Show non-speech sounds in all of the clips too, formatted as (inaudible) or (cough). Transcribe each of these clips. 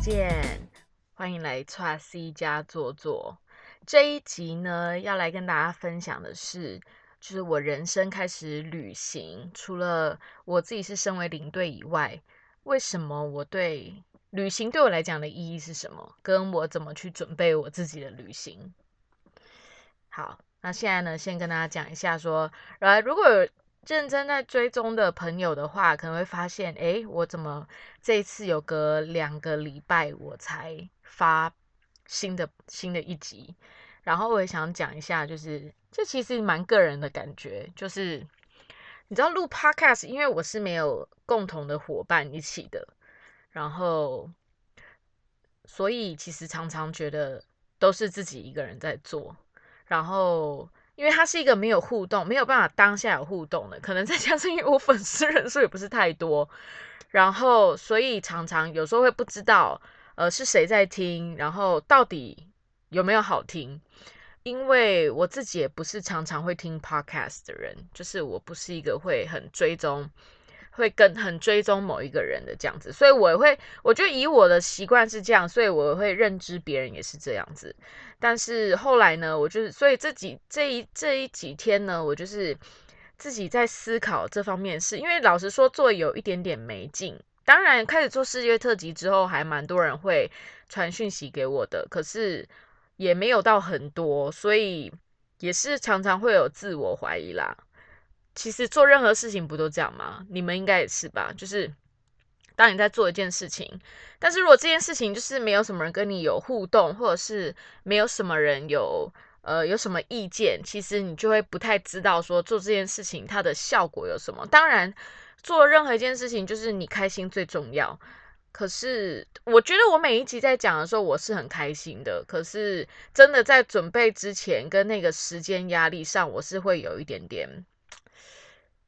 见，欢迎来 t r C 家坐坐。这一集呢，要来跟大家分享的是，就是我人生开始旅行，除了我自己是身为领队以外，为什么我对旅行对我来讲的意义是什么，跟我怎么去准备我自己的旅行。好，那现在呢，先跟大家讲一下，说，来，如果认真在追踪的朋友的话，可能会发现，哎，我怎么这次有隔两个礼拜我才发新的新的一集？然后我也想讲一下，就是这其实蛮个人的感觉，就是你知道录 podcast，因为我是没有共同的伙伴一起的，然后所以其实常常觉得都是自己一个人在做，然后。因为它是一个没有互动，没有办法当下有互动的，可能再加上因为我粉丝人数也不是太多，然后所以常常有时候会不知道，呃，是谁在听，然后到底有没有好听？因为我自己也不是常常会听 podcast 的人，就是我不是一个会很追踪。会跟很追踪某一个人的这样子，所以我会，我觉得以我的习惯是这样，所以我会认知别人也是这样子。但是后来呢，我就是，所以这几这一这一几天呢，我就是自己在思考这方面事，因为老实说做有一点点没劲。当然开始做世界特辑之后，还蛮多人会传讯息给我的，可是也没有到很多，所以也是常常会有自我怀疑啦。其实做任何事情不都这样吗？你们应该也是吧。就是当你在做一件事情，但是如果这件事情就是没有什么人跟你有互动，或者是没有什么人有呃有什么意见，其实你就会不太知道说做这件事情它的效果有什么。当然，做任何一件事情就是你开心最重要。可是我觉得我每一集在讲的时候，我是很开心的。可是真的在准备之前跟那个时间压力上，我是会有一点点。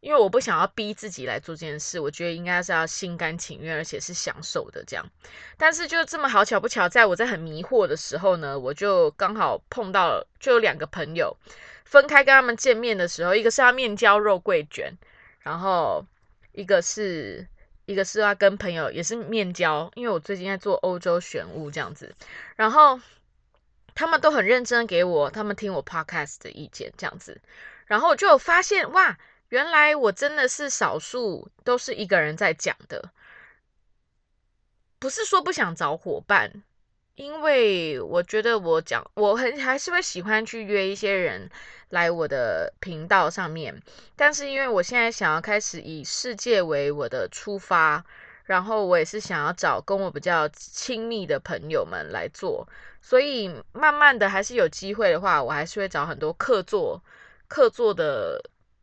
因为我不想要逼自己来做这件事，我觉得应该是要心甘情愿，而且是享受的这样。但是就这么好巧不巧，在我在很迷惑的时候呢，我就刚好碰到，就有两个朋友分开跟他们见面的时候，一个是要面交肉桂卷，然后一个是一个是要跟朋友也是面交，因为我最近在做欧洲选物这样子，然后他们都很认真给我他们听我 podcast 的意见这样子，然后就发现哇。原来我真的是少数，都是一个人在讲的。不是说不想找伙伴，因为我觉得我讲，我很还是会喜欢去约一些人来我的频道上面。但是因为我现在想要开始以世界为我的出发，然后我也是想要找跟我比较亲密的朋友们来做，所以慢慢的还是有机会的话，我还是会找很多客座客座的。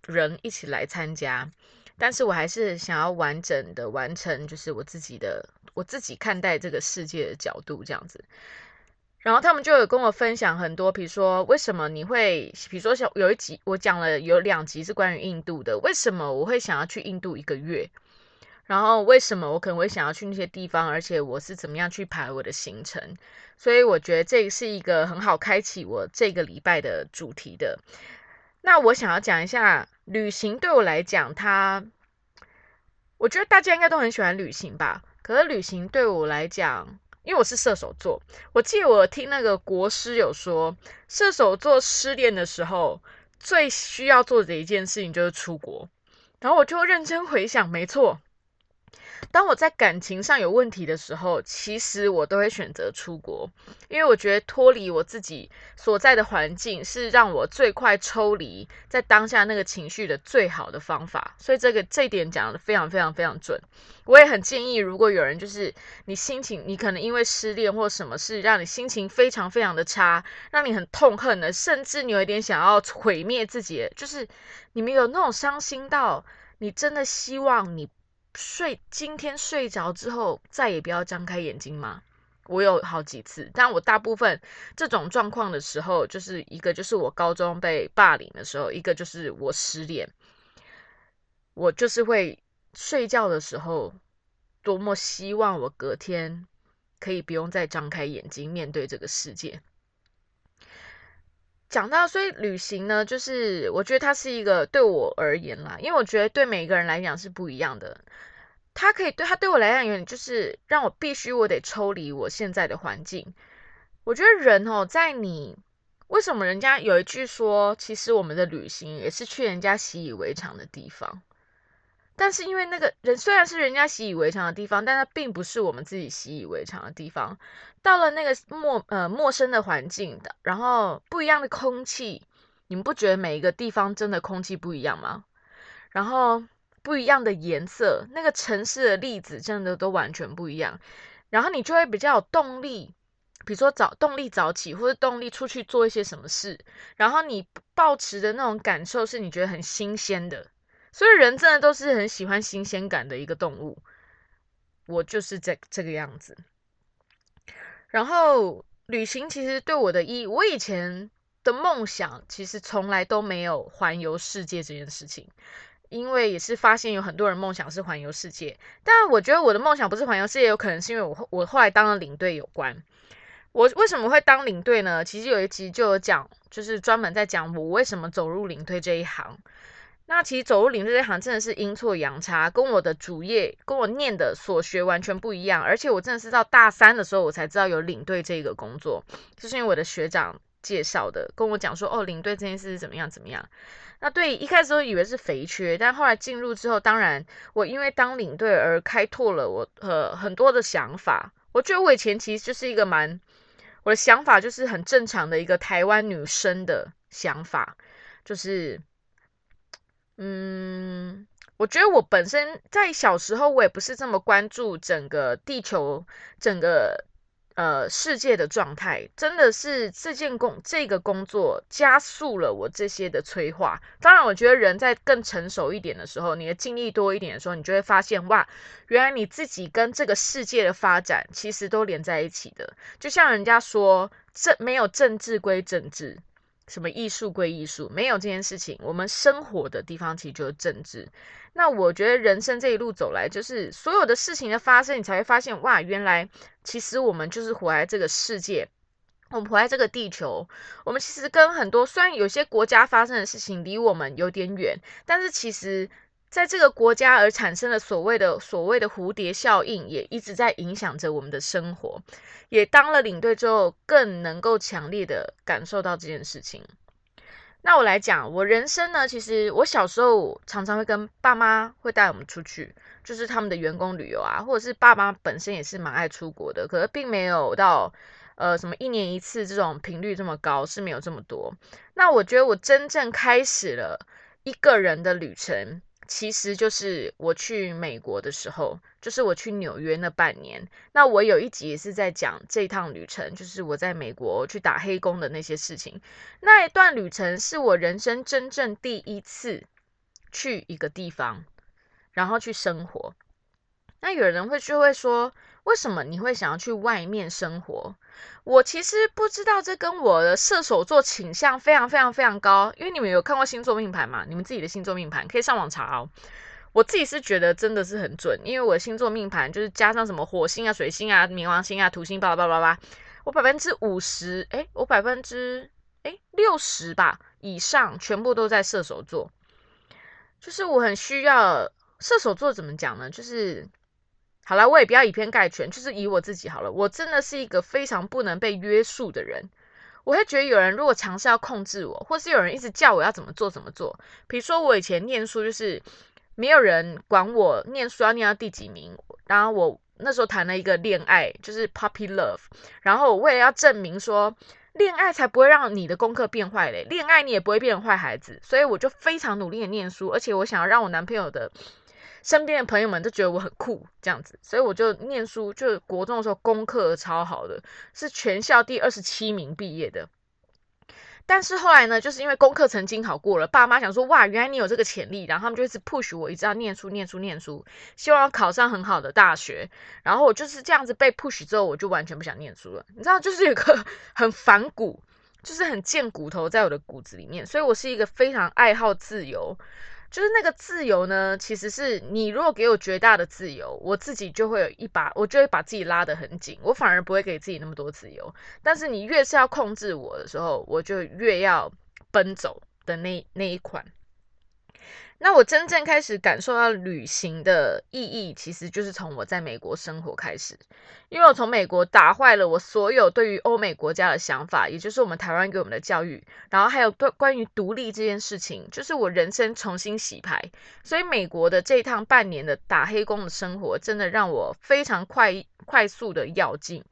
人一起来参加，但是我还是想要完整的完成，就是我自己的我自己看待这个世界的角度这样子。然后他们就有跟我分享很多，比如说为什么你会，比如说像有一集我讲了有两集是关于印度的，为什么我会想要去印度一个月？然后为什么我可能会想要去那些地方？而且我是怎么样去排我的行程？所以我觉得这是一个很好开启我这个礼拜的主题的。那我想要讲一下旅行对我来讲，它，我觉得大家应该都很喜欢旅行吧。可是旅行对我来讲，因为我是射手座，我记得我听那个国师有说，射手座失恋的时候最需要做的一件事情就是出国。然后我就认真回想，没错。当我在感情上有问题的时候，其实我都会选择出国，因为我觉得脱离我自己所在的环境是让我最快抽离在当下那个情绪的最好的方法。所以这个这一点讲的非常非常非常准。我也很建议，如果有人就是你心情，你可能因为失恋或什么事让你心情非常非常的差，让你很痛恨的，甚至你有一点想要毁灭自己，就是你们有那种伤心到你真的希望你。睡今天睡着之后再也不要张开眼睛吗？我有好几次，但我大部分这种状况的时候，就是一个就是我高中被霸凌的时候，一个就是我失恋，我就是会睡觉的时候，多么希望我隔天可以不用再张开眼睛面对这个世界。讲到，所以旅行呢，就是我觉得它是一个对我而言啦，因为我觉得对每一个人来讲是不一样的。它可以对它对我来讲，有点就是让我必须我得抽离我现在的环境。我觉得人哦，在你为什么人家有一句说，其实我们的旅行也是去人家习以为常的地方。但是因为那个人虽然是人家习以为常的地方，但它并不是我们自己习以为常的地方。到了那个陌呃陌生的环境的，然后不一样的空气，你们不觉得每一个地方真的空气不一样吗？然后不一样的颜色，那个城市的粒子真的都完全不一样。然后你就会比较有动力，比如说早动力早起，或者动力出去做一些什么事。然后你抱持的那种感受是你觉得很新鲜的。所以人真的都是很喜欢新鲜感的一个动物，我就是这这个样子。然后旅行其实对我的意义，我以前的梦想其实从来都没有环游世界这件事情，因为也是发现有很多人梦想是环游世界，但我觉得我的梦想不是环游世界，有可能是因为我我后来当了领队有关。我为什么会当领队呢？其实有一集就有讲，就是专门在讲我为什么走入领队这一行。那其实走入领队这行真的是阴错阳差，跟我的主业、跟我念的所学完全不一样。而且我真的是到大三的时候，我才知道有领队这个工作，就是因为我的学长介绍的，跟我讲说，哦，领队这件事是怎么样怎么样。那对一开始都以为是肥缺，但后来进入之后，当然我因为当领队而开拓了我呃很多的想法。我觉得我以前其实就是一个蛮我的想法就是很正常的一个台湾女生的想法，就是。嗯，我觉得我本身在小时候，我也不是这么关注整个地球、整个呃世界的状态。真的是这件工这个工作加速了我这些的催化。当然，我觉得人在更成熟一点的时候，你的经历多一点的时候，你就会发现，哇，原来你自己跟这个世界的发展其实都连在一起的。就像人家说，政没有政治归政治。什么艺术归艺术，没有这件事情。我们生活的地方其实就是政治。那我觉得人生这一路走来，就是所有的事情的发生，你才会发现，哇，原来其实我们就是活在这个世界，我们活在这个地球。我们其实跟很多虽然有些国家发生的事情离我们有点远，但是其实。在这个国家而产生的所谓的所谓的蝴蝶效应，也一直在影响着我们的生活。也当了领队之后，更能够强烈的感受到这件事情。那我来讲，我人生呢，其实我小时候常常会跟爸妈会带我们出去，就是他们的员工旅游啊，或者是爸妈本身也是蛮爱出国的，可是并没有到呃什么一年一次这种频率这么高，是没有这么多。那我觉得我真正开始了一个人的旅程。其实就是我去美国的时候，就是我去纽约那半年。那我有一集也是在讲这趟旅程，就是我在美国去打黑工的那些事情。那一段旅程是我人生真正第一次去一个地方，然后去生活。那有人会就会说。为什么你会想要去外面生活？我其实不知道，这跟我的射手座倾向非常非常非常高。因为你们有看过星座命盘嘛？你们自己的星座命盘可以上网查哦。我自己是觉得真的是很准，因为我的星座命盘就是加上什么火星啊、水星啊、冥王星啊、土星，巴拉巴拉巴拉，我百分之五十，哎，我百分之哎六十吧以上，全部都在射手座。就是我很需要射手座，怎么讲呢？就是。好了，我也不要以偏概全，就是以我自己好了。我真的是一个非常不能被约束的人。我会觉得有人如果尝试要控制我，或是有人一直叫我要怎么做怎么做。比如说我以前念书，就是没有人管我念书要念到第几名。然后我那时候谈了一个恋爱，就是 puppy love。然后我为了要证明说恋爱才不会让你的功课变坏嘞，恋爱你也不会变成坏孩子，所以我就非常努力的念书，而且我想要让我男朋友的。身边的朋友们都觉得我很酷，这样子，所以我就念书，就国中的时候功课超好的，是全校第二十七名毕业的。但是后来呢，就是因为功课曾经考过了，爸妈想说，哇，原来你有这个潜力，然后他们就一直 push 我，一直要念书、念书、念书，希望考上很好的大学。然后我就是这样子被 push 之后，我就完全不想念书了。你知道，就是有个 (laughs) 很反骨，就是很贱骨头在我的骨子里面，所以我是一个非常爱好自由。就是那个自由呢，其实是你如果给我绝大的自由，我自己就会有一把，我就会把自己拉得很紧，我反而不会给自己那么多自由。但是你越是要控制我的时候，我就越要奔走的那那一款。那我真正开始感受到旅行的意义，其实就是从我在美国生活开始，因为我从美国打坏了我所有对于欧美国家的想法，也就是我们台湾给我们的教育，然后还有对关于独立这件事情，就是我人生重新洗牌。所以美国的这一趟半年的打黑工的生活，真的让我非常快快速的要进。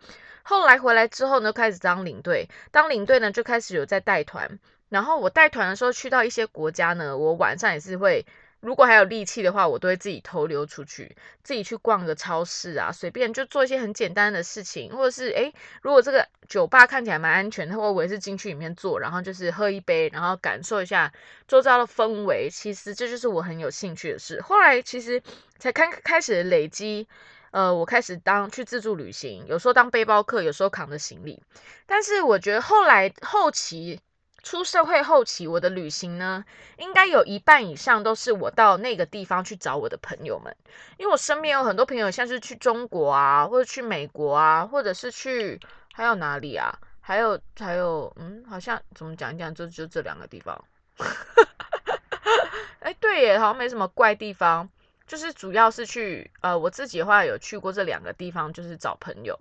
后来回来之后呢，开始当领队，当领队呢就开始有在带团。然后我带团的时候去到一些国家呢，我晚上也是会，如果还有力气的话，我都会自己偷溜出去，自己去逛个超市啊，随便就做一些很简单的事情，或者是诶，如果这个酒吧看起来蛮安全，的话，我也是进去里面坐，然后就是喝一杯，然后感受一下周遭的氛围。其实这就是我很有兴趣的事。后来其实才开开始累积，呃，我开始当去自助旅行，有时候当背包客，有时候扛着行李。但是我觉得后来后期。出社会后期，我的旅行呢，应该有一半以上都是我到那个地方去找我的朋友们，因为我身边有很多朋友，像是去中国啊，或者去美国啊，或者是去还有哪里啊，还有还有，嗯，好像怎么讲一讲，就就这两个地方。(laughs) 哎，对耶，好像没什么怪地方，就是主要是去呃，我自己的话有去过这两个地方，就是找朋友。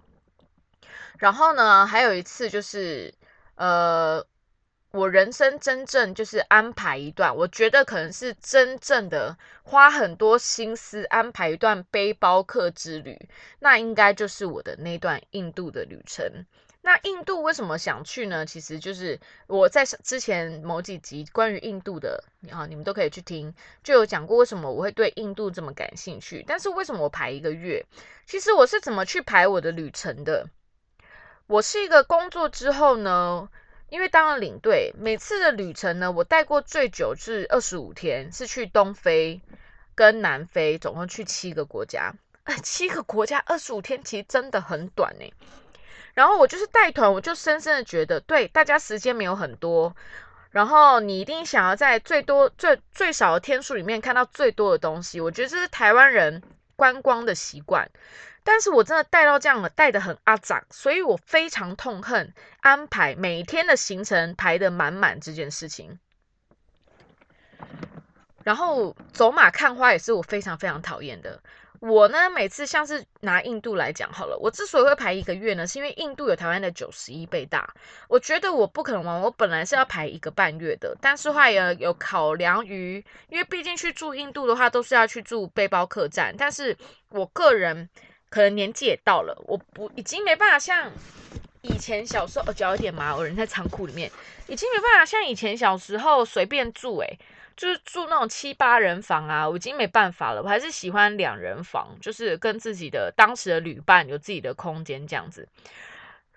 然后呢，还有一次就是呃。我人生真正就是安排一段，我觉得可能是真正的花很多心思安排一段背包客之旅，那应该就是我的那段印度的旅程。那印度为什么想去呢？其实就是我在之前某几集关于印度的啊，你们都可以去听，就有讲过为什么我会对印度这么感兴趣。但是为什么我排一个月？其实我是怎么去排我的旅程的？我是一个工作之后呢？因为当了领队，每次的旅程呢，我带过最久是二十五天，是去东非跟南非，总共去七个国家。七个国家二十五天，其实真的很短呢。然后我就是带团，我就深深的觉得，对大家时间没有很多，然后你一定想要在最多最最少的天数里面看到最多的东西。我觉得这是台湾人观光的习惯。但是我真的带到这样了，带的很阿杂，所以我非常痛恨安排每天的行程排的满满这件事情。然后走马看花也是我非常非常讨厌的。我呢，每次像是拿印度来讲好了，我之所以会排一个月呢，是因为印度有台湾的九十一倍大，我觉得我不可能玩，我本来是要排一个半月的，但是话也有考量于，因为毕竟去住印度的话，都是要去住背包客栈，但是我个人。可能年纪也到了，我不已经没办法像以前小时候，脚有点麻，我人在仓库里面，已经没办法像以前小时候随便住，诶，就是住那种七八人房啊，我已经没办法了，我还是喜欢两人房，就是跟自己的当时的旅伴有自己的空间这样子。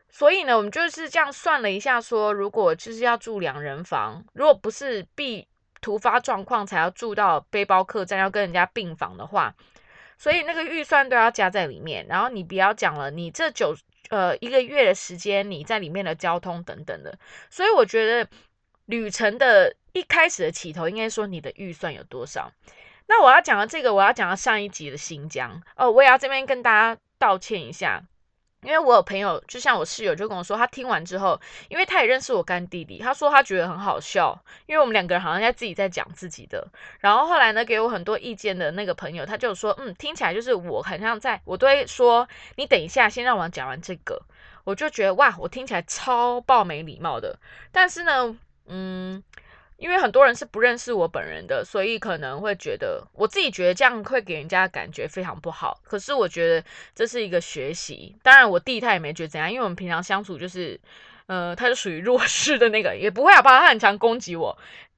所以呢，我们就是这样算了一下，说如果就是要住两人房，如果不是必突发状况才要住到背包客栈，要跟人家并房的话。所以那个预算都要加在里面，然后你不要讲了，你这九呃一个月的时间你在里面的交通等等的，所以我觉得旅程的一开始的起头应该说你的预算有多少。那我要讲的这个，我要讲到上一集的新疆哦，我也要这边跟大家道歉一下。因为我有朋友，就像我室友，就跟我说，他听完之后，因为他也认识我干弟弟，他说他觉得很好笑，因为我们两个人好像在自己在讲自己的。然后后来呢，给我很多意见的那个朋友，他就说，嗯，听起来就是我很像在，我都会说，你等一下，先让我讲完这个。我就觉得哇，我听起来超爆没礼貌的。但是呢，嗯。因为很多人是不认识我本人的，所以可能会觉得我自己觉得这样会给人家感觉非常不好。可是我觉得这是一个学习。当然，我弟他也没觉得怎样，因为我们平常相处就是，呃，他是属于弱势的那个，也不会啊，怕他很常攻击我。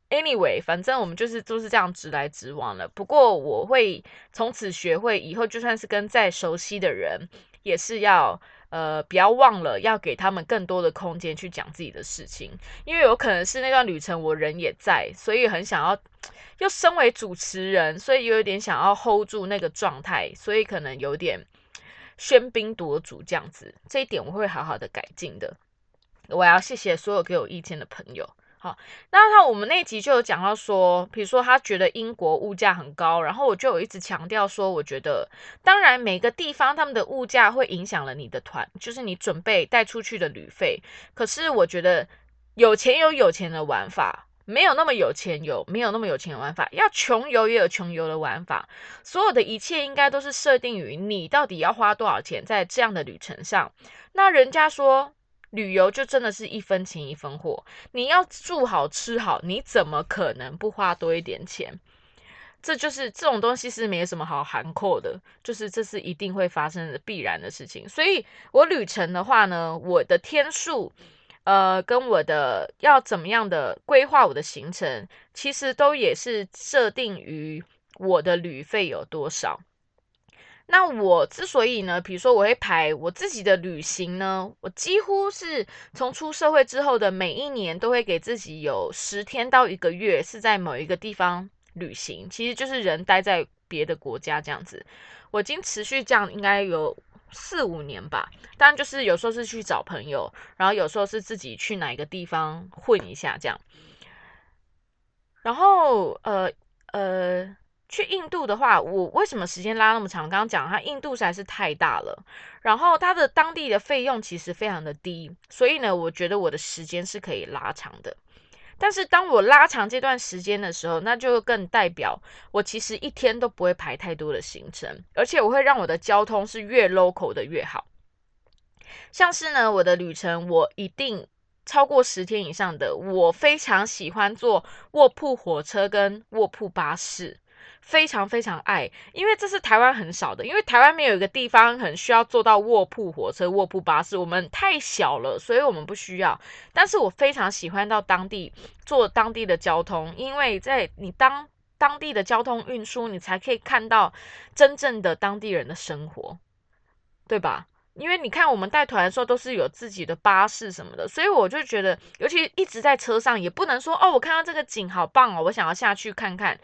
Anyway，反正我们就是都是这样直来直往了。不过我会从此学会，以后就算是跟再熟悉的人，也是要。呃，不要忘了要给他们更多的空间去讲自己的事情，因为有可能是那段旅程我人也在，所以很想要，又身为主持人，所以有点想要 hold 住那个状态，所以可能有点喧宾夺主这样子，这一点我会好好的改进的。我要谢谢所有给我意见的朋友。好，那他我们那集就有讲到说，比如说他觉得英国物价很高，然后我就有一直强调说，我觉得当然每个地方他们的物价会影响了你的团，就是你准备带出去的旅费。可是我觉得有钱有有钱的玩法，没有那么有钱有没有那么有钱的玩法，要穷游也有穷游的玩法。所有的一切应该都是设定于你到底要花多少钱在这样的旅程上。那人家说旅游就真的是一分钱一分货，你要住好吃好，你怎么可能不花多一点钱？这就是这种东西是没什么好含括的，就是这是一定会发生的必然的事情。所以我旅程的话呢，我的天数。呃，跟我的要怎么样的规划我的行程，其实都也是设定于我的旅费有多少。那我之所以呢，比如说我会排我自己的旅行呢，我几乎是从出社会之后的每一年都会给自己有十天到一个月是在某一个地方旅行，其实就是人待在别的国家这样子。我已经持续这样应该有。四五年吧，但就是有时候是去找朋友，然后有时候是自己去哪一个地方混一下这样。然后呃呃，去印度的话，我为什么时间拉那么长？刚刚讲它印度实在是太大了，然后它的当地的费用其实非常的低，所以呢，我觉得我的时间是可以拉长的。但是当我拉长这段时间的时候，那就更代表我其实一天都不会排太多的行程，而且我会让我的交通是越 local 的越好。像是呢，我的旅程我一定超过十天以上的，我非常喜欢坐卧铺火车跟卧铺巴士。非常非常爱，因为这是台湾很少的，因为台湾没有一个地方很需要坐到卧铺火车、卧铺巴士，我们太小了，所以我们不需要。但是我非常喜欢到当地坐当地的交通，因为在你当当地的交通运输，你才可以看到真正的当地人的生活，对吧？因为你看，我们带团的时候都是有自己的巴士什么的，所以我就觉得，尤其一直在车上，也不能说哦，我看到这个景好棒哦，我想要下去看看。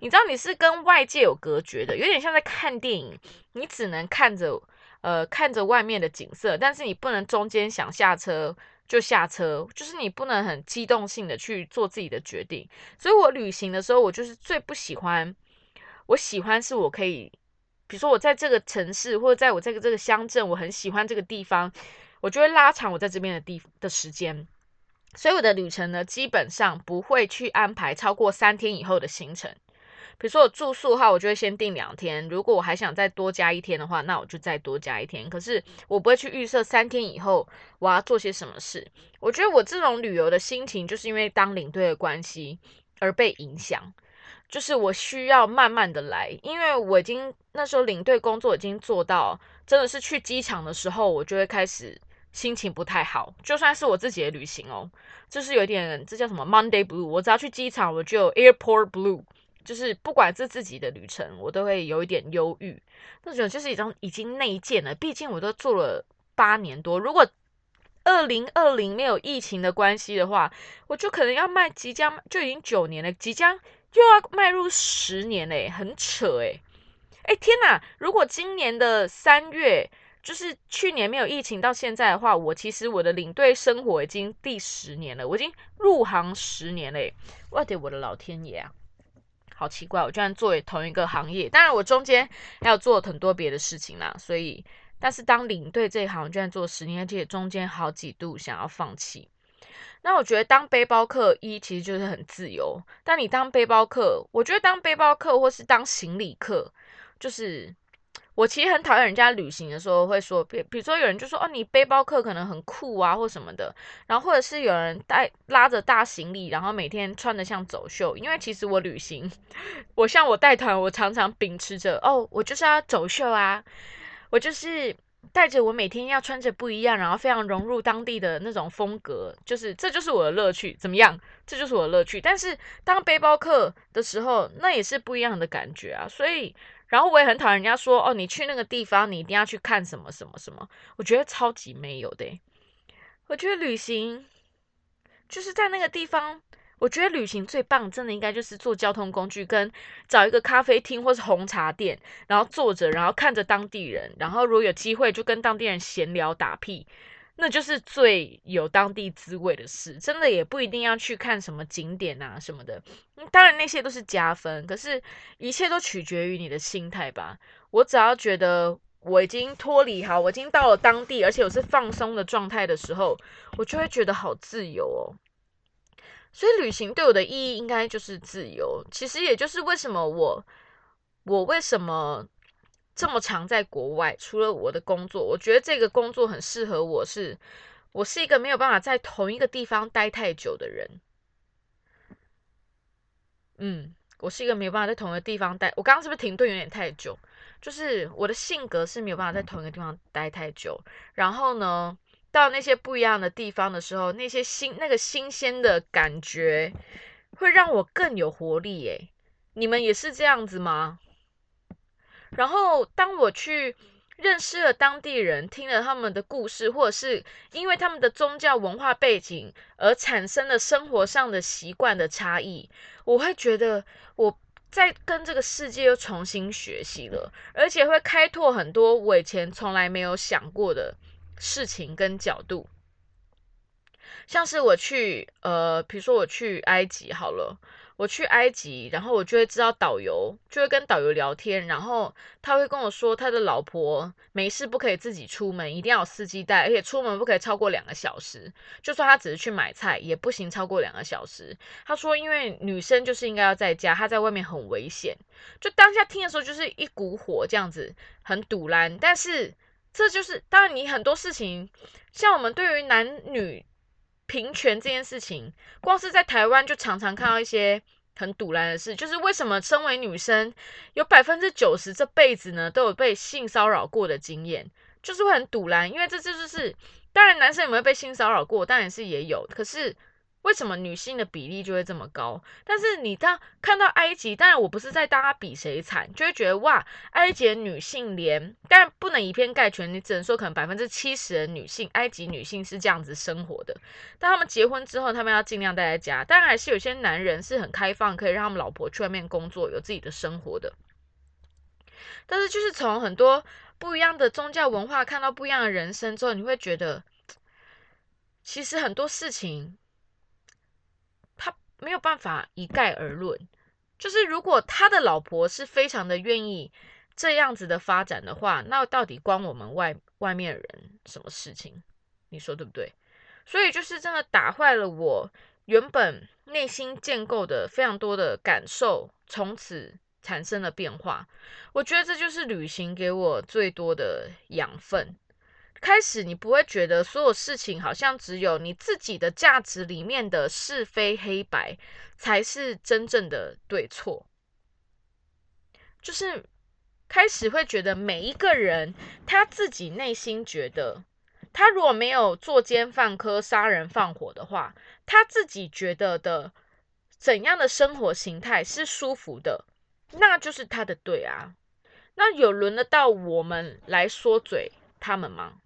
你知道，你是跟外界有隔绝的，有点像在看电影，你只能看着呃看着外面的景色，但是你不能中间想下车就下车，就是你不能很机动性的去做自己的决定。所以我旅行的时候，我就是最不喜欢，我喜欢是我可以。比如说我在这个城市，或者在我这个这个乡镇，我很喜欢这个地方，我就会拉长我在这边的地的时间。所以我的旅程呢，基本上不会去安排超过三天以后的行程。比如说我住宿的话，我就会先定两天。如果我还想再多加一天的话，那我就再多加一天。可是我不会去预设三天以后我要做些什么事。我觉得我这种旅游的心情，就是因为当领队的关系而被影响。就是我需要慢慢的来，因为我已经那时候领队工作已经做到，真的是去机场的时候，我就会开始心情不太好。就算是我自己的旅行哦，就是有点这叫什么 Monday Blue。我只要去机场，我就 Airport Blue，就是不管是自己的旅程，我都会有一点忧郁。那种就是一种已经内建了，毕竟我都做了八年多。如果二零二零没有疫情的关系的话，我就可能要卖即将就已经九年了，即将。又要迈入十年嘞，很扯诶。哎天哪！如果今年的三月就是去年没有疫情到现在的话，我其实我的领队生活已经第十年了，我已经入行十年嘞。我的我的老天爷啊，好奇怪，我居然做同一个行业。当然我中间还有做很多别的事情啦，所以但是当领队这一行居然做十年，而且中间好几度想要放弃。那我觉得当背包客一其实就是很自由，但你当背包客，我觉得当背包客或是当行李客，就是我其实很讨厌人家旅行的时候会说，比比如说有人就说哦，你背包客可能很酷啊或什么的，然后或者是有人带拉着大行李，然后每天穿的像走秀，因为其实我旅行，我像我带团，我常常秉持着哦，我就是要走秀啊，我就是。带着我每天要穿着不一样，然后非常融入当地的那种风格，就是这就是我的乐趣。怎么样？这就是我的乐趣。但是当背包客的时候，那也是不一样的感觉啊。所以，然后我也很讨厌人家说哦，你去那个地方，你一定要去看什么什么什么。我觉得超级没有的。我觉得旅行就是在那个地方。我觉得旅行最棒，真的应该就是坐交通工具，跟找一个咖啡厅或是红茶店，然后坐着，然后看着当地人，然后如果有机会就跟当地人闲聊打屁，那就是最有当地滋味的事。真的也不一定要去看什么景点啊什么的，当然那些都是加分，可是一切都取决于你的心态吧。我只要觉得我已经脱离好，我已经到了当地，而且我是放松的状态的时候，我就会觉得好自由哦。所以旅行对我的意义应该就是自由。其实也就是为什么我我为什么这么常在国外，除了我的工作，我觉得这个工作很适合我，是我是一个没有办法在同一个地方待太久的人。嗯，我是一个没有办法在同一个地方待。我刚刚是不是停顿有点太久？就是我的性格是没有办法在同一个地方待太久。然后呢，到那些不一样的地方的时候，那些新那个新鲜的感觉会让我更有活力。耶。你们也是这样子吗？然后当我去。认识了当地人，听了他们的故事，或者是因为他们的宗教文化背景而产生了生活上的习惯的差异，我会觉得我在跟这个世界又重新学习了，而且会开拓很多我以前从来没有想过的事情跟角度。像是我去，呃，比如说我去埃及好了。我去埃及，然后我就会知道导游，就会跟导游聊天，然后他会跟我说，他的老婆没事不可以自己出门，一定要有司机带，而且出门不可以超过两个小时，就算他只是去买菜，也不行超过两个小时。他说，因为女生就是应该要在家，她在外面很危险。就当下听的时候，就是一股火这样子，很堵然。但是这就是当然，你很多事情，像我们对于男女。平权这件事情，光是在台湾就常常看到一些很堵然的事，就是为什么身为女生，有百分之九十这辈子呢都有被性骚扰过的经验，就是会很堵然，因为这这就是，当然男生有没有被性骚扰过，当然是也有，可是。为什么女性的比例就会这么高？但是你当看到埃及，当然我不是在大家比谁惨，就会觉得哇，埃及女性连，但不能以偏概全，你只能说可能百分之七十的女性，埃及女性是这样子生活的。但他们结婚之后，他们要尽量待在家，当然还是有些男人是很开放，可以让他们老婆去外面工作，有自己的生活的。但是就是从很多不一样的宗教文化看到不一样的人生之后，你会觉得，其实很多事情。没有办法一概而论，就是如果他的老婆是非常的愿意这样子的发展的话，那到底关我们外外面人什么事情？你说对不对？所以就是真的打坏了我原本内心建构的非常多的感受，从此产生了变化。我觉得这就是旅行给我最多的养分。开始你不会觉得所有事情好像只有你自己的价值里面的是非黑白才是真正的对错，就是开始会觉得每一个人他自己内心觉得，他如果没有作奸犯科、杀人放火的话，他自己觉得的怎样的生活形态是舒服的，那就是他的对啊。那有轮得到我们来说嘴他们吗？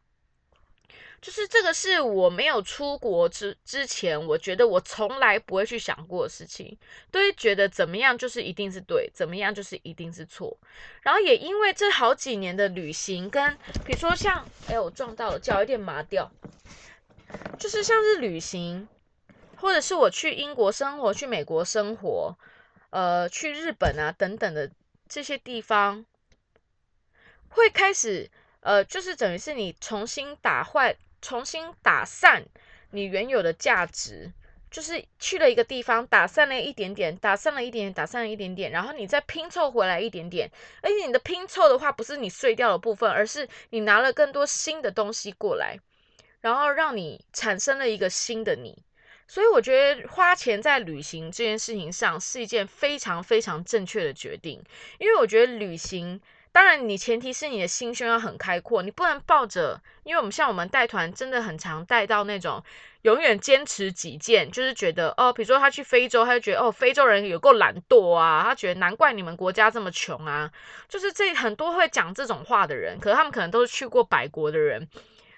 就是这个是我没有出国之之前，我觉得我从来不会去想过的事情，都会觉得怎么样就是一定是对，怎么样就是一定是错。然后也因为这好几年的旅行，跟比如说像，哎，我撞到了，脚有点麻掉。就是像是旅行，或者是我去英国生活，去美国生活，呃，去日本啊等等的这些地方，会开始，呃，就是等于是你重新打坏。重新打散你原有的价值，就是去了一个地方，打散了一点点，打散了一点点，打散了一点点，然后你再拼凑回来一点点。而且你的拼凑的话，不是你碎掉的部分，而是你拿了更多新的东西过来，然后让你产生了一个新的你。所以我觉得花钱在旅行这件事情上是一件非常非常正确的决定，因为我觉得旅行。当然，你前提是你的心胸要很开阔，你不能抱着，因为我们像我们带团，真的很常带到那种永远坚持己见，就是觉得哦，比如说他去非洲，他就觉得哦，非洲人有够懒惰啊，他觉得难怪你们国家这么穷啊，就是这很多会讲这种话的人，可是他们可能都是去过百国的人，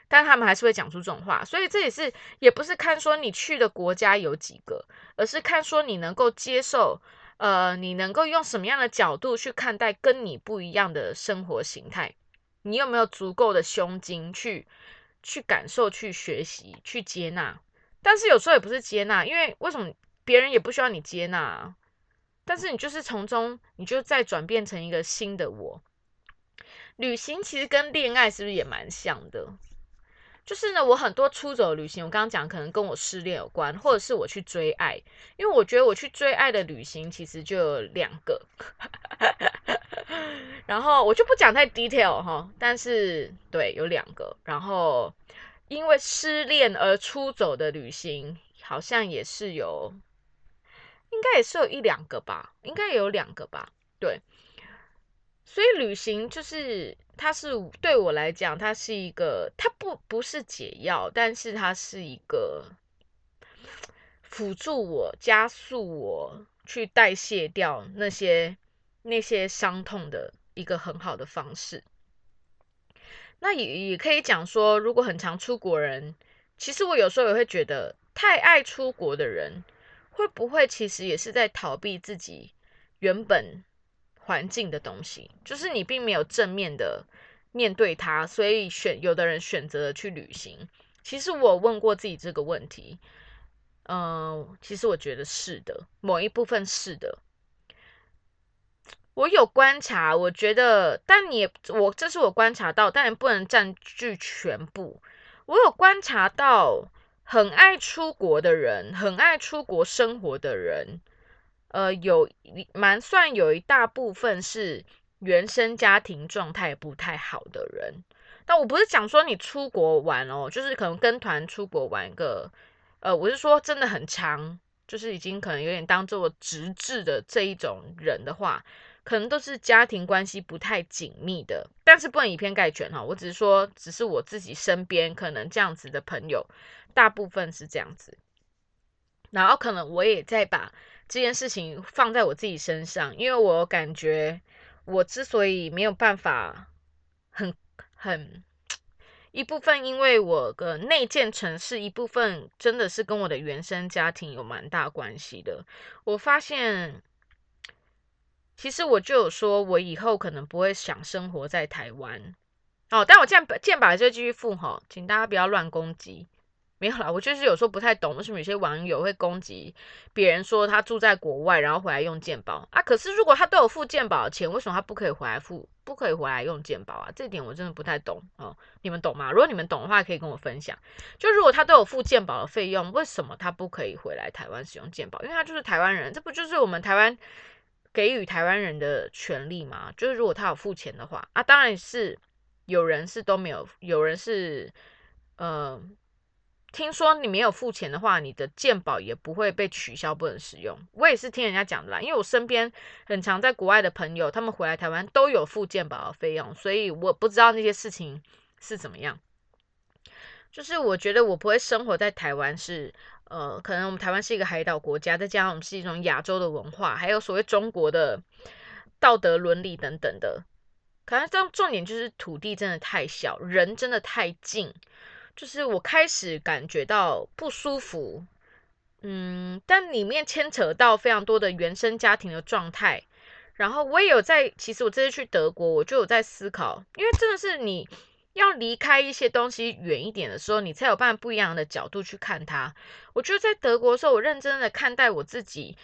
但他们还是会讲出这种话，所以这也是也不是看说你去的国家有几个，而是看说你能够接受。呃，你能够用什么样的角度去看待跟你不一样的生活形态？你有没有足够的胸襟去去感受、去学习、去接纳？但是有时候也不是接纳，因为为什么别人也不需要你接纳？啊但是你就是从中，你就再转变成一个新的我。旅行其实跟恋爱是不是也蛮像的？就是呢，我很多出走旅行，我刚刚讲可能跟我失恋有关，或者是我去追爱，因为我觉得我去追爱的旅行其实就有两个，然后我就不讲太 detail 哈，但是对，有两个，然后因为失恋而出走的旅行，好像也是有，应该也是有一两个吧，应该也有两个吧，对，所以旅行就是。它是对我来讲，它是一个，它不不是解药，但是它是一个辅助我、加速我去代谢掉那些那些伤痛的一个很好的方式。那也也可以讲说，如果很常出国人，其实我有时候也会觉得，太爱出国的人，会不会其实也是在逃避自己原本。环境的东西，就是你并没有正面的面对它，所以选有的人选择去旅行。其实我问过自己这个问题，嗯，其实我觉得是的，某一部分是的。我有观察，我觉得，但你我这是我观察到，但不能占据全部。我有观察到，很爱出国的人，很爱出国生活的人。呃，有蛮算有一大部分是原生家庭状态不太好的人，但我不是讲说你出国玩哦，就是可能跟团出国玩个，呃，我是说真的很长，就是已经可能有点当做直至的这一种人的话，可能都是家庭关系不太紧密的，但是不能以偏概全哈，我只是说，只是我自己身边可能这样子的朋友，大部分是这样子，然后可能我也在把。这件事情放在我自己身上，因为我感觉我之所以没有办法很很一部分，因为我的内建城市一部分真的是跟我的原生家庭有蛮大关系的。我发现，其实我就有说，我以后可能不会想生活在台湾哦，但我剑剑把就继续复哈，请大家不要乱攻击。没有啦，我就是有时候不太懂为什么有些网友会攻击别人说他住在国外，然后回来用健保啊。可是如果他都有付健保的钱，为什么他不可以回来付，不可以回来用健保啊？这点我真的不太懂哦。你们懂吗？如果你们懂的话，可以跟我分享。就如果他都有付健保的费用，为什么他不可以回来台湾使用健保？因为他就是台湾人，这不就是我们台湾给予台湾人的权利吗？就是如果他有付钱的话啊，当然是有人是都没有，有人是呃。听说你没有付钱的话，你的健保也不会被取消，不能使用。我也是听人家讲的啦，因为我身边很常在国外的朋友，他们回来台湾都有付健保的费用，所以我不知道那些事情是怎么样。就是我觉得我不会生活在台湾，是呃，可能我们台湾是一个海岛国家，再加上我们是一种亚洲的文化，还有所谓中国的道德伦理等等的。可能这重点就是土地真的太小，人真的太近。就是我开始感觉到不舒服，嗯，但里面牵扯到非常多的原生家庭的状态，然后我也有在，其实我这次去德国，我就有在思考，因为真的是你要离开一些东西远一点的时候，你才有办法不一样的角度去看它。我觉得在德国的时候，我认真的看待我自己。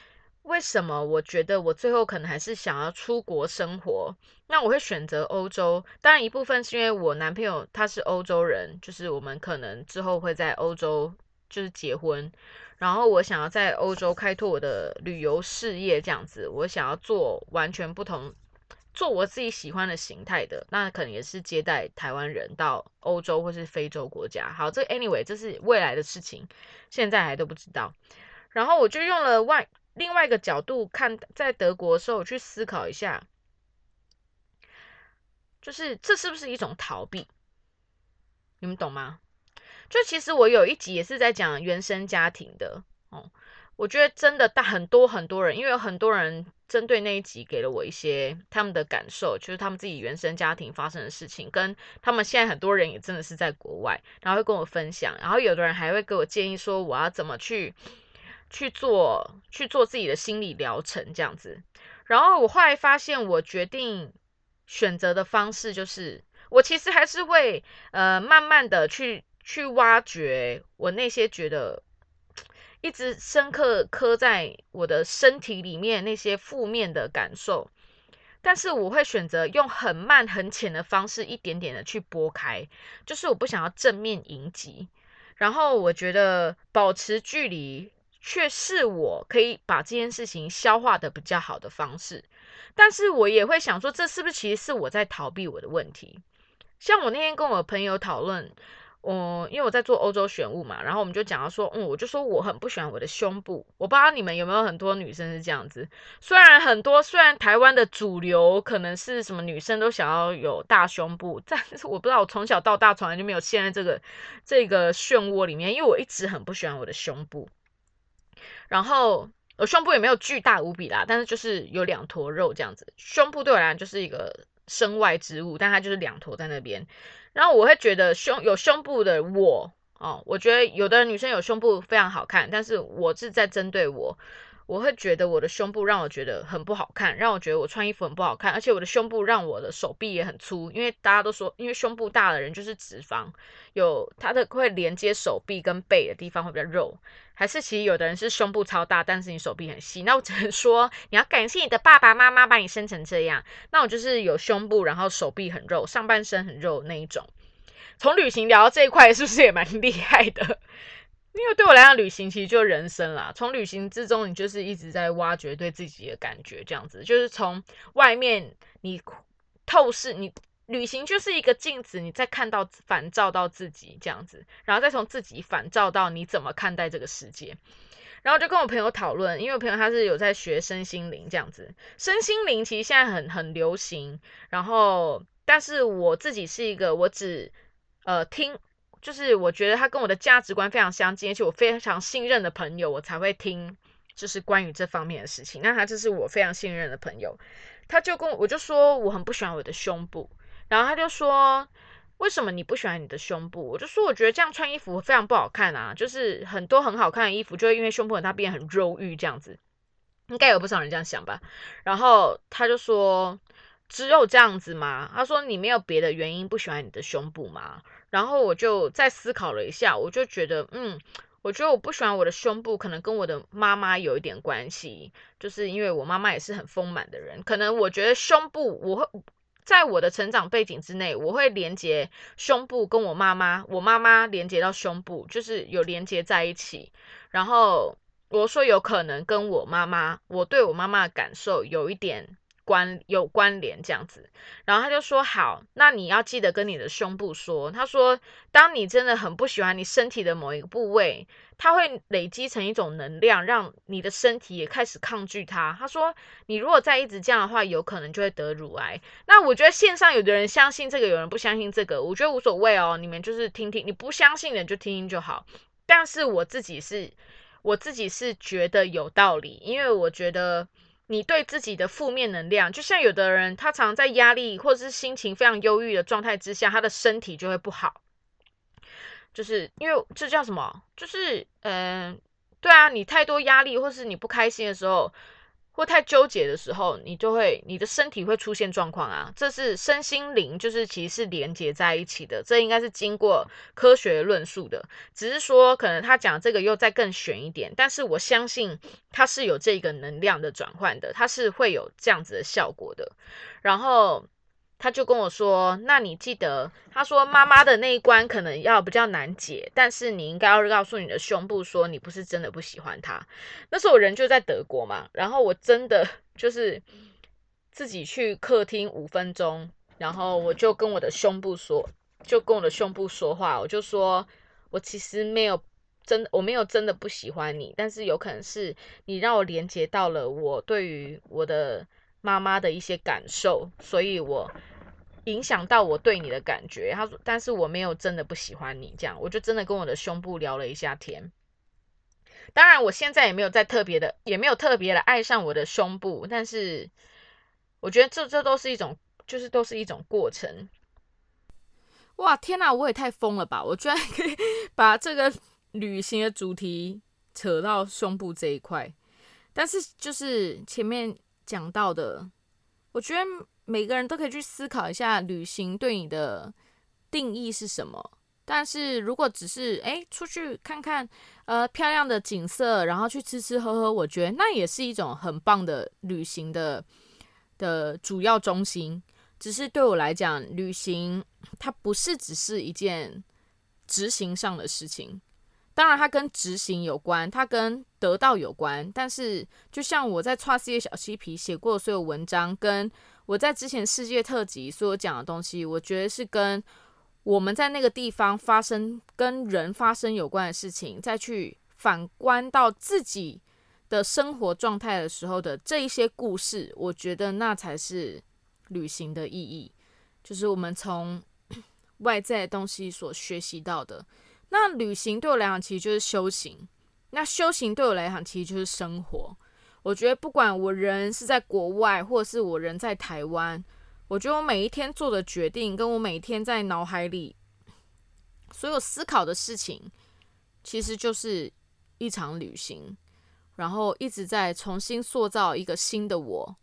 为什么我觉得我最后可能还是想要出国生活？那我会选择欧洲。当然，一部分是因为我男朋友他是欧洲人，就是我们可能之后会在欧洲就是结婚。然后我想要在欧洲开拓我的旅游事业，这样子，我想要做完全不同，做我自己喜欢的形态的。那可能也是接待台湾人到欧洲或是非洲国家。好，这 anyway 这是未来的事情，现在还都不知道。然后我就用了外。另外一个角度看，在德国的时候，我去思考一下，就是这是不是一种逃避？你们懂吗？就其实我有一集也是在讲原生家庭的哦。我觉得真的大很多很多人，因为有很多人针对那一集给了我一些他们的感受，就是他们自己原生家庭发生的事情，跟他们现在很多人也真的是在国外，然后会跟我分享，然后有的人还会给我建议说我要怎么去。去做去做自己的心理疗程这样子，然后我后来发现，我决定选择的方式就是，我其实还是会呃慢慢的去去挖掘我那些觉得一直深刻刻在我的身体里面那些负面的感受，但是我会选择用很慢很浅的方式，一点点的去拨开，就是我不想要正面迎击。然后我觉得保持距离，却是我可以把这件事情消化的比较好的方式。但是我也会想说，这是不是其实是我在逃避我的问题？像我那天跟我朋友讨论。我因为我在做欧洲选物嘛，然后我们就讲到说，嗯，我就说我很不喜欢我的胸部。我不知道你们有没有很多女生是这样子，虽然很多，虽然台湾的主流可能是什么女生都想要有大胸部，但是我不知道我从小到大从来就没有陷在这个这个漩涡里面，因为我一直很不喜欢我的胸部。然后我胸部也没有巨大无比啦，但是就是有两坨肉这样子。胸部对我来讲就是一个身外之物，但它就是两坨在那边。然后我会觉得胸有胸部的我哦，我觉得有的女生有胸部非常好看，但是我是在针对我，我会觉得我的胸部让我觉得很不好看，让我觉得我穿衣服很不好看，而且我的胸部让我的手臂也很粗，因为大家都说，因为胸部大的人就是脂肪有它的会连接手臂跟背的地方会比较肉，还是其实有的人是胸部超大，但是你手臂很细，那我只能说你要感谢你的爸爸妈妈把你生成这样，那我就是有胸部，然后手臂很肉，上半身很肉那一种。从旅行聊到这一块，是不是也蛮厉害的？(laughs) 因为对我来讲，旅行其实就人生啦。从旅行之中，你就是一直在挖掘对自己的感觉，这样子就是从外面你透视，你旅行就是一个镜子，你再看到反照到自己这样子，然后再从自己反照到你怎么看待这个世界。然后就跟我朋友讨论，因为我朋友他是有在学身心灵这样子，身心灵其实现在很很流行。然后，但是我自己是一个，我只呃，听就是我觉得他跟我的价值观非常相近，而且我非常信任的朋友，我才会听，就是关于这方面的事情。那他就是我非常信任的朋友，他就跟我我就说我很不喜欢我的胸部，然后他就说为什么你不喜欢你的胸部？我就说我觉得这样穿衣服非常不好看啊，就是很多很好看的衣服就会因为胸部很大变很肉欲这样子，应该有不少人这样想吧。然后他就说。只有这样子吗？他说你没有别的原因不喜欢你的胸部吗？然后我就再思考了一下，我就觉得，嗯，我觉得我不喜欢我的胸部，可能跟我的妈妈有一点关系，就是因为我妈妈也是很丰满的人，可能我觉得胸部，我会在我的成长背景之内，我会连接胸部跟我妈妈，我妈妈连接到胸部，就是有连接在一起。然后我说有可能跟我妈妈，我对我妈妈的感受有一点。关有关联这样子，然后他就说好，那你要记得跟你的胸部说。他说，当你真的很不喜欢你身体的某一个部位，它会累积成一种能量，让你的身体也开始抗拒它。他说，你如果再一直这样的话，有可能就会得乳癌。那我觉得线上有的人相信这个，有人不相信这个，我觉得无所谓哦。你们就是听听，你不相信的就听听就好。但是我自己是，我自己是觉得有道理，因为我觉得。你对自己的负面能量，就像有的人，他常在压力或者是心情非常忧郁的状态之下，他的身体就会不好。就是因为这叫什么？就是嗯，对啊，你太多压力或是你不开心的时候。或太纠结的时候，你就会你的身体会出现状况啊，这是身心灵就是其实是连接在一起的，这应该是经过科学论述的，只是说可能他讲这个又再更玄一点，但是我相信它是有这个能量的转换的，它是会有这样子的效果的，然后。他就跟我说：“那你记得，他说妈妈的那一关可能要比较难解，但是你应该要告诉你的胸部说，你不是真的不喜欢他。那时候我人就在德国嘛，然后我真的就是自己去客厅五分钟，然后我就跟我的胸部说，就跟我的胸部说话，我就说我其实没有真，我没有真的不喜欢你，但是有可能是你让我连接到了我对于我的妈妈的一些感受，所以我。”影响到我对你的感觉，他说，但是我没有真的不喜欢你，这样我就真的跟我的胸部聊了一下天。当然，我现在也没有在特别的，也没有特别的爱上我的胸部，但是我觉得这这都是一种，就是都是一种过程。哇，天哪，我也太疯了吧！我居然可以把这个旅行的主题扯到胸部这一块，但是就是前面讲到的，我觉得。每个人都可以去思考一下旅行对你的定义是什么。但是如果只是诶出去看看呃漂亮的景色，然后去吃吃喝喝，我觉得那也是一种很棒的旅行的的主要中心。只是对我来讲，旅行它不是只是一件执行上的事情。当然，它跟执行有关，它跟得到有关。但是，就像我在《跨世界小嬉皮》写过的所有文章，跟我在之前世界特辑所有讲的东西，我觉得是跟我们在那个地方发生、跟人发生有关的事情，再去反观到自己的生活状态的时候的这一些故事，我觉得那才是旅行的意义，就是我们从 (clears throat) 外在的东西所学习到的。那旅行对我来讲，其实就是修行；那修行对我来讲，其实就是生活。我觉得，不管我人是在国外，或是我人在台湾，我觉得我每一天做的决定，跟我每一天在脑海里所有思考的事情，其实就是一场旅行，然后一直在重新塑造一个新的我。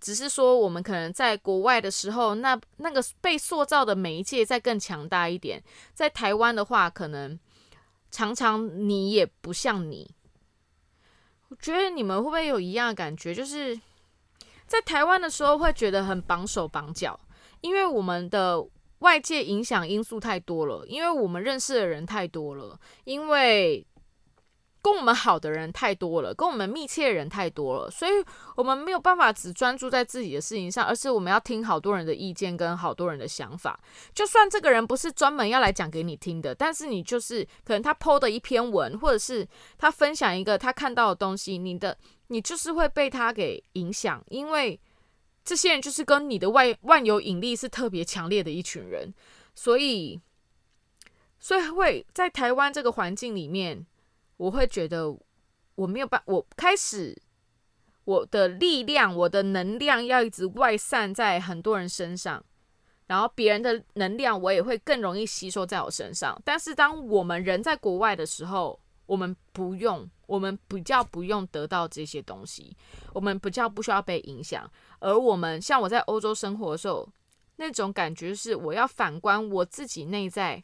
只是说，我们可能在国外的时候，那那个被塑造的媒介再更强大一点。在台湾的话，可能常常你也不像你。我觉得你们会不会有一样的感觉？就是在台湾的时候，会觉得很绑手绑脚，因为我们的外界影响因素太多了，因为我们认识的人太多了，因为。跟我们好的人太多了，跟我们密切的人太多了，所以我们没有办法只专注在自己的事情上，而是我们要听好多人的意见跟好多人的想法。就算这个人不是专门要来讲给你听的，但是你就是可能他 PO 的一篇文，或者是他分享一个他看到的东西，你的你就是会被他给影响，因为这些人就是跟你的外万有引力是特别强烈的一群人，所以所以会在台湾这个环境里面。我会觉得我没有办，我开始我的力量、我的能量要一直外散在很多人身上，然后别人的能量我也会更容易吸收在我身上。但是当我们人在国外的时候，我们不用，我们比较不用得到这些东西，我们比较不需要被影响。而我们像我在欧洲生活的时候，那种感觉是我要反观我自己内在，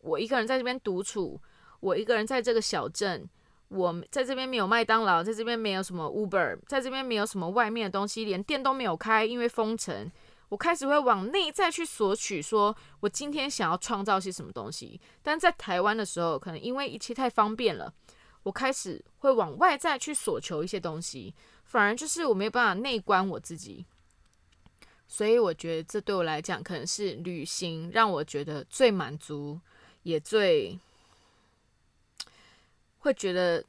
我一个人在这边独处。我一个人在这个小镇，我在这边没有麦当劳，在这边没有什么 Uber，在这边没有什么外面的东西，连店都没有开，因为封城。我开始会往内在去索取，说我今天想要创造些什么东西。但在台湾的时候，可能因为一切太方便了，我开始会往外在去索求一些东西，反而就是我没有办法内观我自己。所以我觉得这对我来讲，可能是旅行让我觉得最满足，也最。会觉得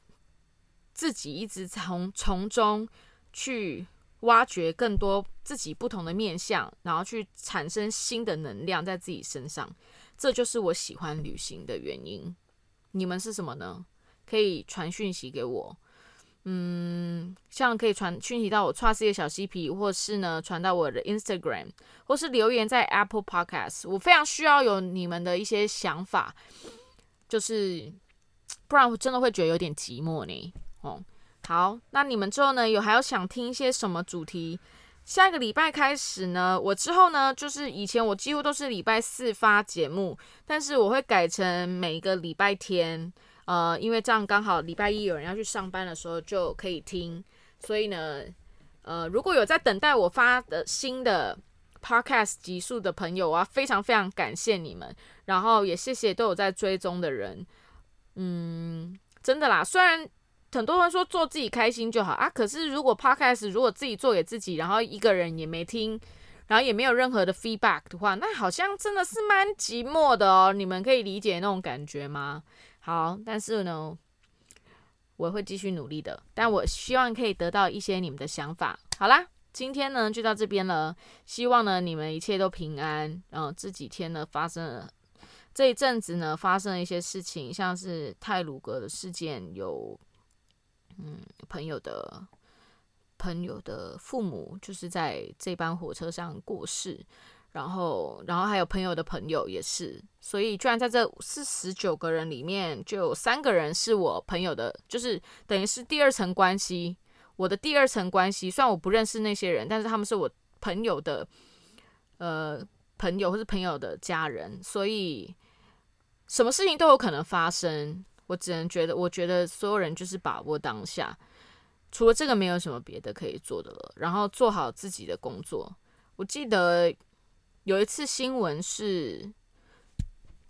自己一直从从中去挖掘更多自己不同的面相，然后去产生新的能量在自己身上，这就是我喜欢旅行的原因。你们是什么呢？可以传讯息给我，嗯，像可以传讯息到我 Trust 的小嬉皮，或是呢传到我的 Instagram，或是留言在 Apple Podcast。我非常需要有你们的一些想法，就是。不然我真的会觉得有点寂寞呢。哦，好，那你们之后呢有还有想听一些什么主题？下一个礼拜开始呢，我之后呢就是以前我几乎都是礼拜四发节目，但是我会改成每一个礼拜天，呃，因为这样刚好礼拜一有人要去上班的时候就可以听。所以呢，呃，如果有在等待我发的新的 podcast 集数的朋友啊，非常非常感谢你们，然后也谢谢都有在追踪的人。嗯，真的啦。虽然很多人说做自己开心就好啊，可是如果 podcast 如果自己做给自己，然后一个人也没听，然后也没有任何的 feedback 的话，那好像真的是蛮寂寞的哦。你们可以理解那种感觉吗？好，但是呢，我会继续努力的。但我希望可以得到一些你们的想法。好啦，今天呢就到这边了。希望呢你们一切都平安。然后这几天呢发生了。这一阵子呢，发生了一些事情，像是泰鲁格的事件，有嗯朋友的朋友的父母就是在这班火车上过世，然后然后还有朋友的朋友也是，所以居然在这四十九个人里面，就有三个人是我朋友的，就是等于是第二层关系，我的第二层关系。虽然我不认识那些人，但是他们是我朋友的，呃。朋友或是朋友的家人，所以什么事情都有可能发生。我只能觉得，我觉得所有人就是把握当下。除了这个没有什么别的可以做的了。然后做好自己的工作。我记得有一次新闻是，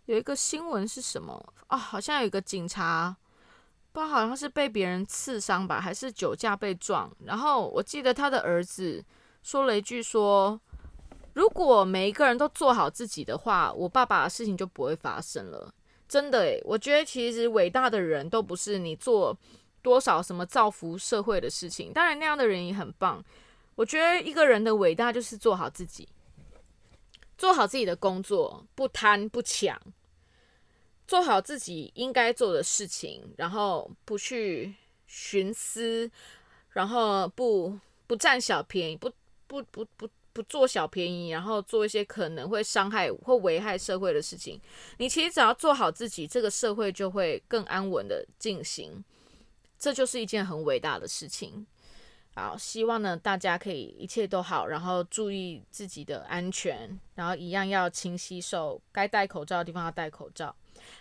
有一个新闻是什么啊？好像有一个警察，不知道好像是被别人刺伤吧，还是酒驾被撞。然后我记得他的儿子说了一句说。如果每一个人都做好自己的话，我爸爸的事情就不会发生了。真的诶，我觉得其实伟大的人都不是你做多少什么造福社会的事情，当然那样的人也很棒。我觉得一个人的伟大就是做好自己，做好自己的工作，不贪不抢，做好自己应该做的事情，然后不去徇私，然后不不占小便宜，不不不不。不做小便宜，然后做一些可能会伤害或危害社会的事情。你其实只要做好自己，这个社会就会更安稳的进行。这就是一件很伟大的事情。好，希望呢大家可以一切都好，然后注意自己的安全，然后一样要勤洗手，该戴口罩的地方要戴口罩。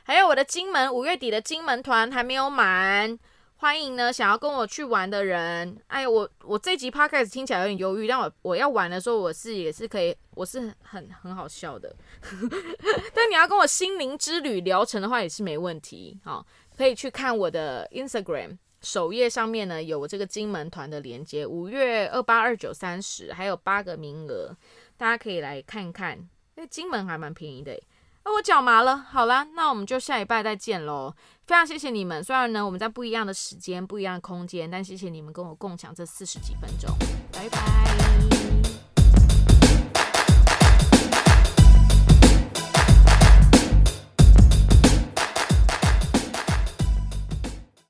还有我的金门五月底的金门团还没有满。欢迎呢，想要跟我去玩的人。哎，我我这集 podcast 听起来有点忧郁，但我我要玩的时候，我是也是可以，我是很很好笑的。(laughs) 但你要跟我心灵之旅疗程的话，也是没问题。好，可以去看我的 Instagram 首页上面呢，有我这个金门团的链接。五月二八、二九、三十，还有八个名额，大家可以来看看。因为金门还蛮便宜的。我脚麻了。好啦，那我们就下礼拜再见喽。非常谢谢你们，虽然呢我们在不一样的时间、不一样的空间，但谢谢你们跟我共享这四十几分钟。拜拜。